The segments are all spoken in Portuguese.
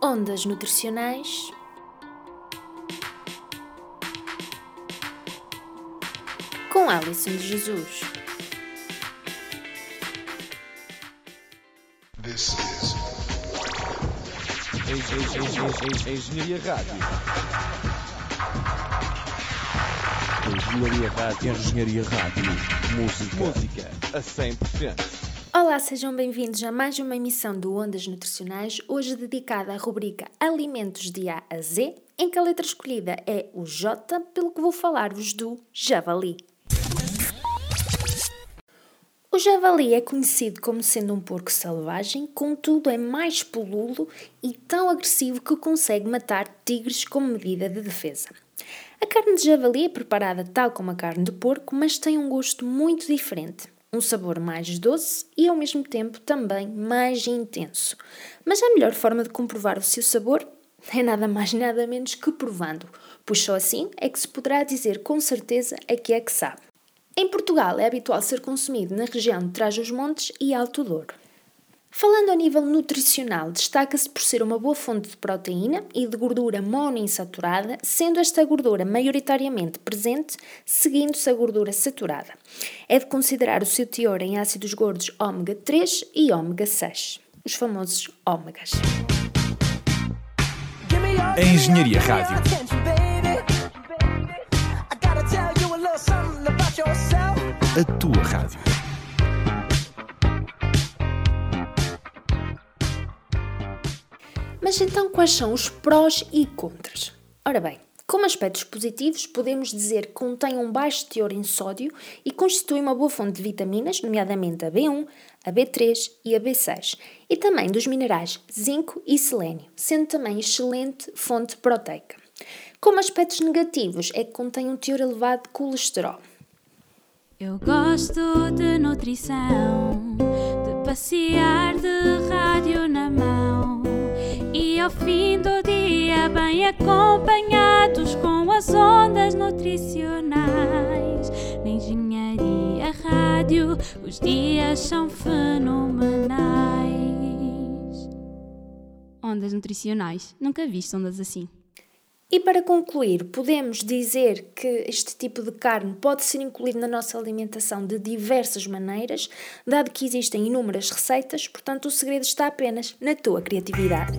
Ondas Nutricionais com Alison de Jesus. This is Engenharia Rádio. Engenharia Rádio. Engenharia Rádio. Música. Música a 100%. Olá, sejam bem-vindos a mais uma emissão do Ondas Nutricionais, hoje dedicada à rubrica Alimentos de A a Z, em que a letra escolhida é o J, pelo que vou falar-vos do javali. O javali é conhecido como sendo um porco selvagem, contudo é mais polulo e tão agressivo que consegue matar tigres como medida de defesa. A carne de javali é preparada tal como a carne de porco, mas tem um gosto muito diferente. Um sabor mais doce e ao mesmo tempo também mais intenso. Mas a melhor forma de comprovar o seu sabor é nada mais nada menos que provando, pois só assim é que se poderá dizer com certeza a que é que sabe. Em Portugal é habitual ser consumido na região de Trás-os-Montes e Alto Douro. Falando a nível nutricional, destaca-se por ser uma boa fonte de proteína e de gordura monoinsaturada, sendo esta gordura maioritariamente presente, seguindo-se a gordura saturada. É de considerar o seu teor em ácidos gordos ômega 3 e ômega 6, os famosos ômegas. A Engenharia Rádio. A tua rádio. Mas então quais são os prós e contras? Ora bem, como aspectos positivos, podemos dizer que contém um baixo teor em sódio e constitui uma boa fonte de vitaminas, nomeadamente a B1, a B3 e a B6, e também dos minerais zinco e selênio, sendo também excelente fonte proteica. Como aspectos negativos, é que contém um teor elevado de colesterol. Eu gosto de nutrição, de passear de rádio na mão e ao fim do dia bem acompanhados com as ondas nutricionais. Na engenharia rádio os dias são fenomenais. Ondas nutricionais, nunca viste ondas assim. E para concluir, podemos dizer que este tipo de carne pode ser incluído na nossa alimentação de diversas maneiras, dado que existem inúmeras receitas, portanto o segredo está apenas na tua criatividade.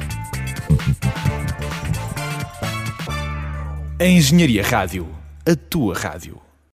A Engenharia Rádio. A tua rádio.